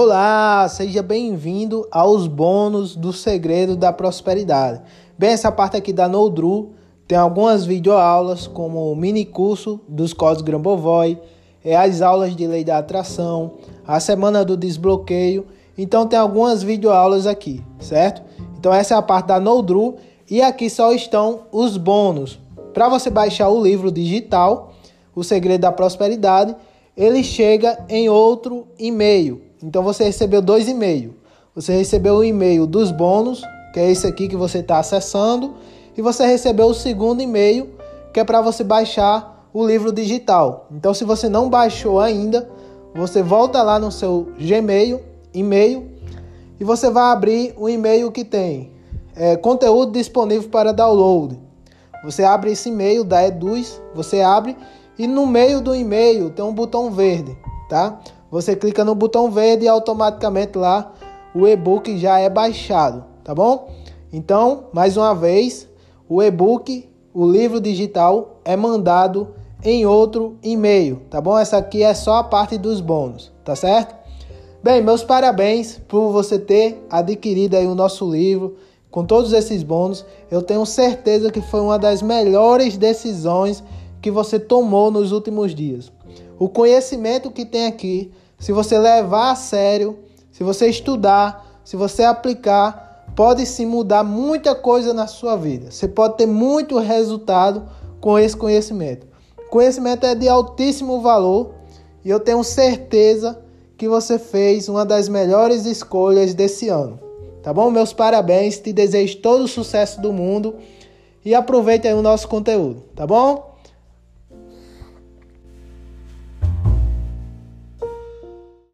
Olá, seja bem-vindo aos bônus do Segredo da Prosperidade. Bem, essa parte aqui da Noldru tem algumas videoaulas, como o mini curso dos códigos Grambovoi, é as aulas de lei da atração, a semana do desbloqueio. Então tem algumas videoaulas aqui, certo? Então essa é a parte da Noldru e aqui só estão os bônus. Para você baixar o livro digital, O Segredo da Prosperidade, ele chega em outro e-mail. Então você recebeu dois e-mails. Você recebeu o e-mail dos bônus, que é esse aqui que você está acessando, e você recebeu o segundo e-mail, que é para você baixar o livro digital. Então, se você não baixou ainda, você volta lá no seu Gmail, e-mail, e você vai abrir o e-mail que tem é, conteúdo disponível para download. Você abre esse e-mail da Eduz, você abre e no meio do e-mail tem um botão verde, tá? Você clica no botão verde e automaticamente lá o e-book já é baixado, tá bom? Então, mais uma vez, o e-book, o livro digital é mandado em outro e-mail, tá bom? Essa aqui é só a parte dos bônus, tá certo? Bem, meus parabéns por você ter adquirido aí o nosso livro com todos esses bônus. Eu tenho certeza que foi uma das melhores decisões que você tomou nos últimos dias. O conhecimento que tem aqui, se você levar a sério, se você estudar, se você aplicar, pode sim mudar muita coisa na sua vida. Você pode ter muito resultado com esse conhecimento. Conhecimento é de altíssimo valor e eu tenho certeza que você fez uma das melhores escolhas desse ano. Tá bom? Meus parabéns, te desejo todo o sucesso do mundo e aproveite aí o nosso conteúdo, tá bom?